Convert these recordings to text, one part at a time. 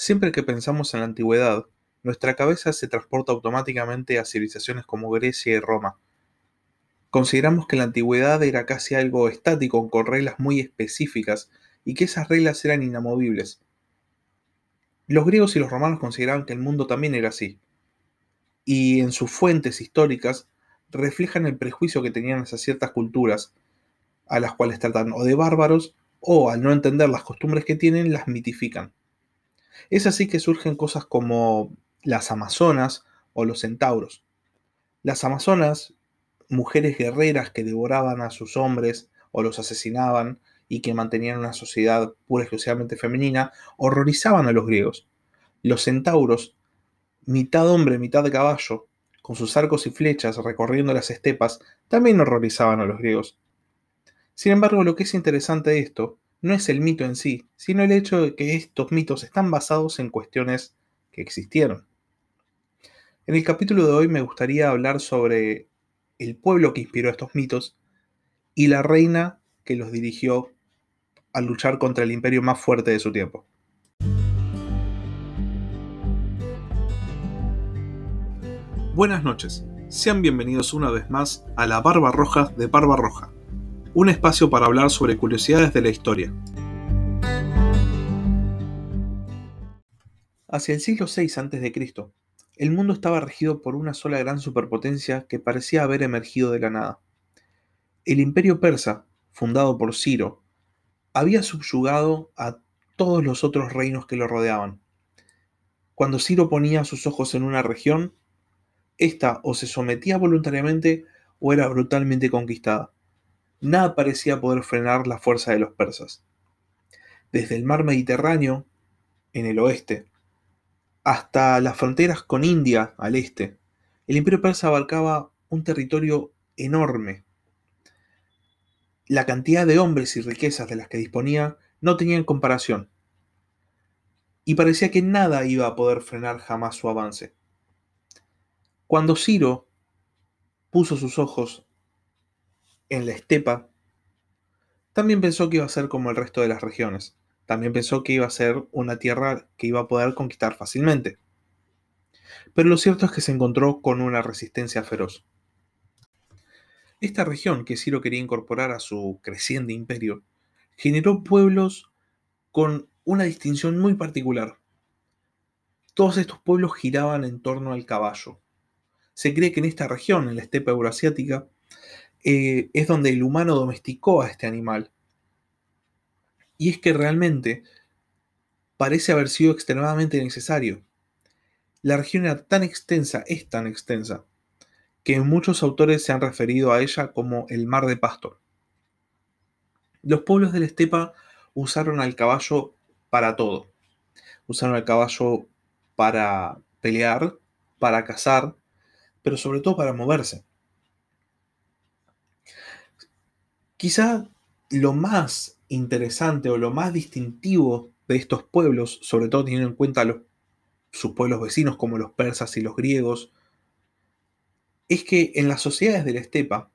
Siempre que pensamos en la antigüedad, nuestra cabeza se transporta automáticamente a civilizaciones como Grecia y Roma. Consideramos que la antigüedad era casi algo estático con reglas muy específicas y que esas reglas eran inamovibles. Los griegos y los romanos consideraban que el mundo también era así, y en sus fuentes históricas reflejan el prejuicio que tenían hacia ciertas culturas, a las cuales tratan o de bárbaros o al no entender las costumbres que tienen, las mitifican. Es así que surgen cosas como las amazonas o los centauros. Las amazonas, mujeres guerreras que devoraban a sus hombres o los asesinaban y que mantenían una sociedad pura y exclusivamente femenina, horrorizaban a los griegos. Los centauros, mitad hombre, mitad caballo, con sus arcos y flechas recorriendo las estepas, también horrorizaban a los griegos. Sin embargo, lo que es interesante de esto no es el mito en sí, sino el hecho de que estos mitos están basados en cuestiones que existieron. En el capítulo de hoy me gustaría hablar sobre el pueblo que inspiró estos mitos y la reina que los dirigió a luchar contra el imperio más fuerte de su tiempo. Buenas noches, sean bienvenidos una vez más a la Barba Roja de Barba Roja un espacio para hablar sobre curiosidades de la historia. Hacia el siglo VI a.C., el mundo estaba regido por una sola gran superpotencia que parecía haber emergido de la nada. El imperio persa, fundado por Ciro, había subyugado a todos los otros reinos que lo rodeaban. Cuando Ciro ponía sus ojos en una región, ésta o se sometía voluntariamente o era brutalmente conquistada nada parecía poder frenar la fuerza de los persas. Desde el mar Mediterráneo, en el oeste, hasta las fronteras con India al este, el imperio persa abarcaba un territorio enorme. La cantidad de hombres y riquezas de las que disponía no tenían comparación, y parecía que nada iba a poder frenar jamás su avance. Cuando Ciro puso sus ojos en la estepa, también pensó que iba a ser como el resto de las regiones. También pensó que iba a ser una tierra que iba a poder conquistar fácilmente. Pero lo cierto es que se encontró con una resistencia feroz. Esta región que Ciro quería incorporar a su creciente imperio generó pueblos con una distinción muy particular. Todos estos pueblos giraban en torno al caballo. Se cree que en esta región, en la estepa euroasiática, eh, es donde el humano domesticó a este animal. Y es que realmente parece haber sido extremadamente necesario. La región era tan extensa, es tan extensa, que muchos autores se han referido a ella como el mar de pasto. Los pueblos de la estepa usaron al caballo para todo. Usaron al caballo para pelear, para cazar, pero sobre todo para moverse. Quizá lo más interesante o lo más distintivo de estos pueblos, sobre todo teniendo en cuenta sus pueblos vecinos como los persas y los griegos, es que en las sociedades de la estepa,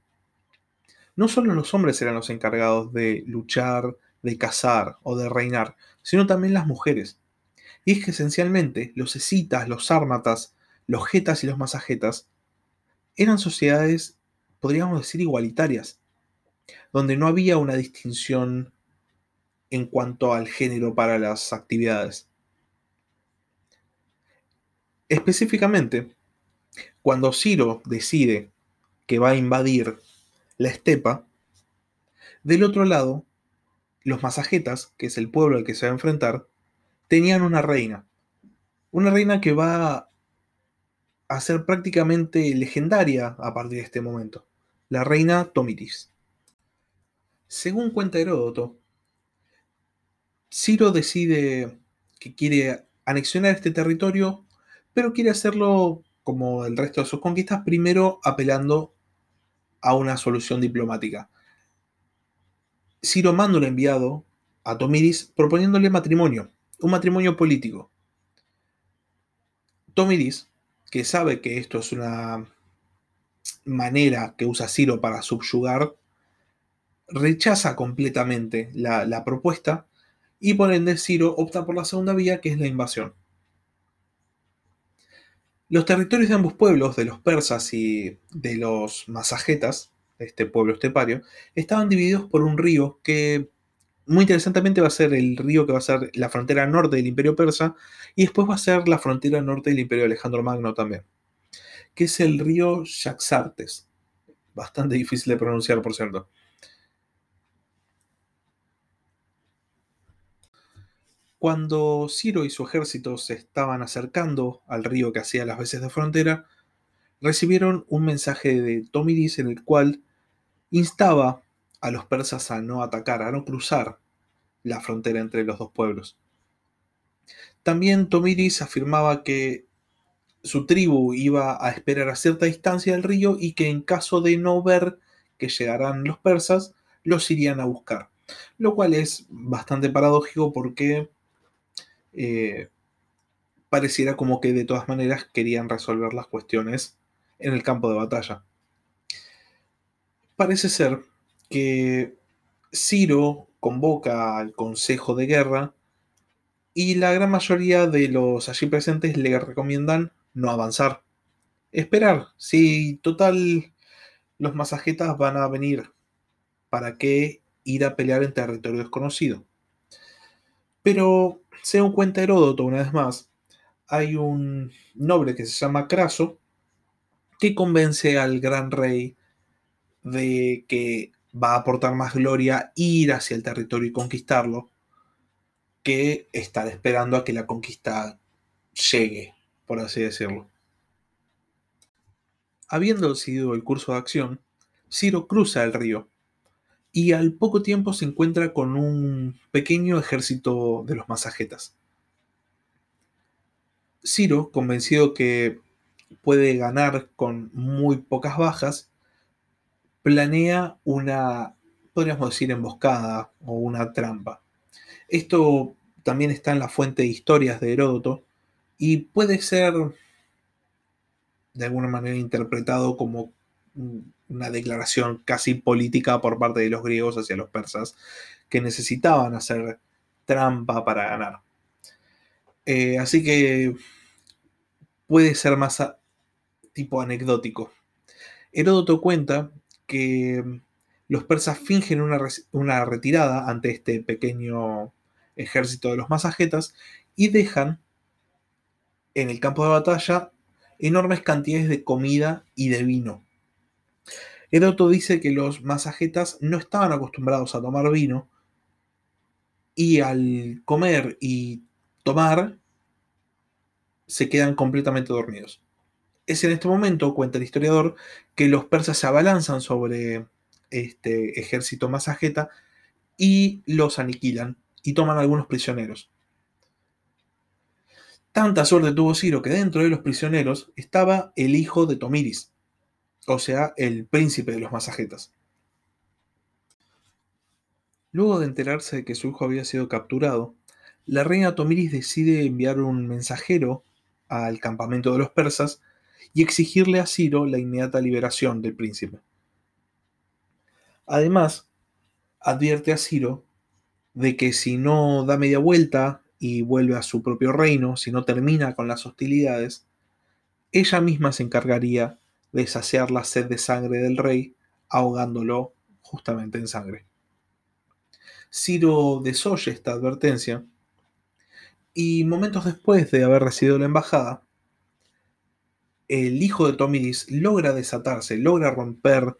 no solo los hombres eran los encargados de luchar, de cazar o de reinar, sino también las mujeres. Y es que esencialmente los escitas, los sármatas, los getas y los masajetas eran sociedades, podríamos decir, igualitarias donde no había una distinción en cuanto al género para las actividades. Específicamente, cuando Ciro decide que va a invadir la estepa, del otro lado, los masajetas, que es el pueblo al que se va a enfrentar, tenían una reina. Una reina que va a ser prácticamente legendaria a partir de este momento. La reina Tomitis. Según cuenta Heródoto, Ciro decide que quiere anexionar este territorio, pero quiere hacerlo como el resto de sus conquistas, primero apelando a una solución diplomática. Ciro manda un enviado a Tomiris proponiéndole matrimonio, un matrimonio político. Tomiris, que sabe que esto es una manera que usa Ciro para subyugar rechaza completamente la, propuesta y por ende Ciro opta por la segunda vía, que es la invasión. Los territorios de ambos pueblos, de los persas y de los masajetas, este pueblo estepario, estaban divididos por un río que muy interesantemente va a ser el río que va a ser la frontera norte del imperio persa y después va a ser la frontera norte del imperio de Alejandro Magno también, que es el río Yaxartes. Bastante difícil de pronunciar, por cierto. Cuando Ciro y su ejército se estaban acercando al río que hacía las veces de frontera, recibieron un mensaje de Tomidis en el cual instaba a los persas a no atacar, a no cruzar la frontera entre los dos pueblos. También Tomidis afirmaba que su tribu iba a esperar a cierta distancia del río y que en caso de no ver que llegaran los persas, los irían a buscar. Lo cual es bastante paradójico porque eh, pareciera como que de todas maneras querían resolver las cuestiones en el campo de batalla. Parece ser que Ciro convoca al Consejo de Guerra y la gran mayoría de los allí presentes le recomiendan no avanzar. Esperar. Si total los masajetas van a venir, ¿para qué ir a pelear en territorio desconocido? Pero, según cuenta Heródoto una vez más, hay un noble que se llama Craso que convence al gran rey de que va a aportar más gloria ir hacia el territorio y conquistarlo que estar esperando a que la conquista llegue, por así decirlo. Habiendo decidido el curso de acción, Ciro cruza el río y al poco tiempo se encuentra con un pequeño ejército de los masajetas. Ciro, convencido que puede ganar con muy pocas bajas, planea una, podríamos decir, emboscada o una trampa. Esto también está en la fuente de historias de Heródoto y puede ser de alguna manera interpretado como una declaración casi política por parte de los griegos hacia los persas, que necesitaban hacer trampa para ganar. Eh, así que puede ser más tipo anecdótico. Heródoto cuenta que los persas fingen una, retirada ante este pequeño ejército de los masajetas y dejan en el campo de batalla enormes cantidades de comida y de vino. Heródoto dice que los masajetas no estaban acostumbrados a tomar vino y al comer y tomar se quedan completamente dormidos. Es en este momento, cuenta el historiador, que los persas se abalanzan sobre este ejército masajeta y los aniquilan y toman algunos prisioneros. Tanta suerte tuvo Ciro que dentro de los prisioneros estaba el hijo de Tomiris, o sea, el príncipe de los masajetas. Luego de enterarse de que su hijo había sido capturado, la reina Tomiris decide enviar un mensajero al campamento de los persas y exigirle a Ciro la inmediata liberación del príncipe. Además, advierte a Ciro de que si no da media vuelta y vuelve a su propio reino, si no termina con las hostilidades, ella misma se encargaría de saciar la sed de sangre del rey, ahogándolo justamente en sangre. Ciro desoye esta advertencia y momentos después de haber recibido la embajada, el hijo de Tomidis logra desatarse, logra romper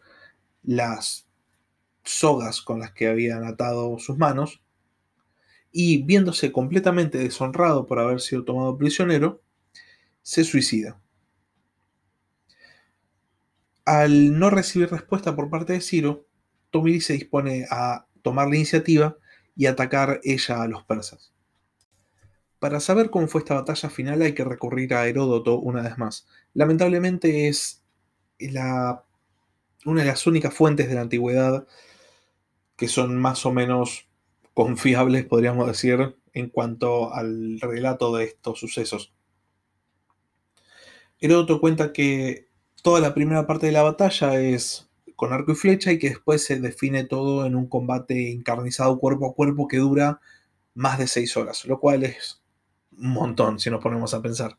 las sogas con las que habían atado sus manos y viéndose completamente deshonrado por haber sido tomado prisionero, se suicida. Al no recibir respuesta por parte de Ciro, Tomidis se dispone a tomar la iniciativa y atacar ella a los persas. Para saber cómo fue esta batalla final hay que recurrir a Heródoto una vez más. Lamentablemente es la, una de las únicas fuentes de la antigüedad que son más o menos confiables, podríamos decir, en cuanto al relato de estos sucesos. Heródoto cuenta que toda la primera parte de la batalla es con arco y flecha y que después se define todo en un combate encarnizado cuerpo a cuerpo que dura más de 6 horas, lo cual es un montón si nos ponemos a pensar.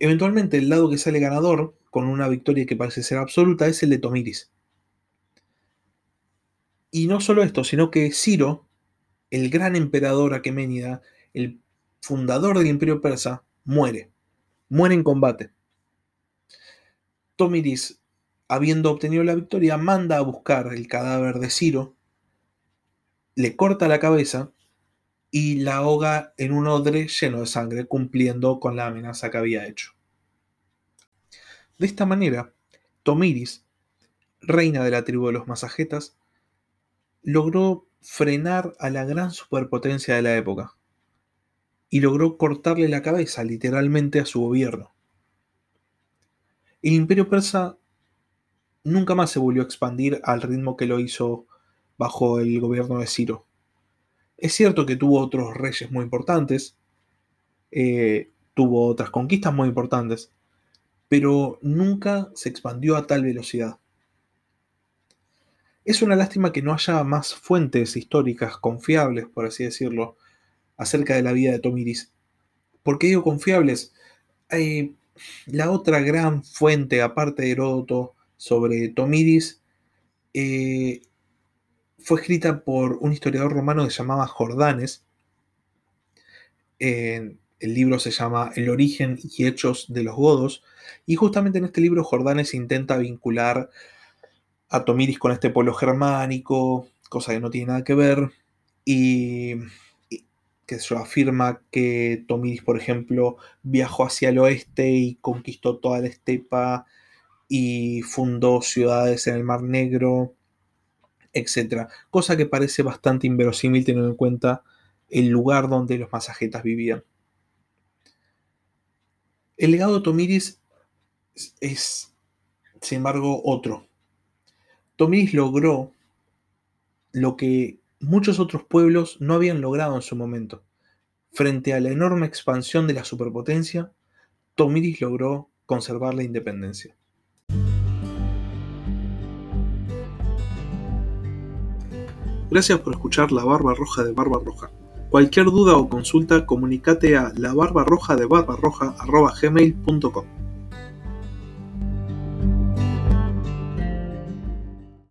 Eventualmente el lado que sale ganador, con una victoria que parece ser absoluta, es el de Tomiris. Y no solo esto, sino que Ciro, el gran emperador aqueménida, el fundador del imperio persa, muere. Muere en combate. Tomiris, habiendo obtenido la victoria, manda a buscar el cadáver de Ciro, le corta la cabeza y la ahoga en un odre lleno de sangre, cumpliendo con la amenaza que había hecho. De esta manera, Tomiris, reina de la tribu de los masajetas, logró frenar a la gran superpotencia de la época y logró cortarle la cabeza literalmente a su gobierno. El imperio persa nunca más se volvió a expandir al ritmo que lo hizo bajo el gobierno de Ciro. Es cierto que tuvo otros reyes muy importantes, eh, tuvo otras conquistas muy importantes, pero nunca se expandió a tal velocidad. Es una lástima que no haya más fuentes históricas confiables, por así decirlo, acerca de la vida de Tomiris. ¿Por qué digo confiables? La otra gran fuente, aparte de Heródoto, sobre Tomiris, eh, fue escrita por un historiador romano que se llamaba Jordanes. el libro se llama El origen y hechos de los godos. Y justamente en este libro Jordanes intenta vincular a Tomiris con este pueblo germánico, cosa que no tiene nada que ver. Y, que se afirma que Tomiris, por ejemplo, viajó hacia el oeste y conquistó toda la estepa y fundó ciudades en el Mar Negro etc. Cosa que parece bastante inverosímil teniendo en cuenta el lugar donde los masajetas vivían. El legado de Tomiris es, sin embargo, otro. Tomiris logró lo que muchos otros pueblos no habían logrado en su momento. Frente a la enorme expansión de la superpotencia, Tomiris logró conservar la independencia. Gracias por escuchar La Barba Roja de Barba Roja. Cualquier duda o consulta, comunícate a la barba roja de barba roja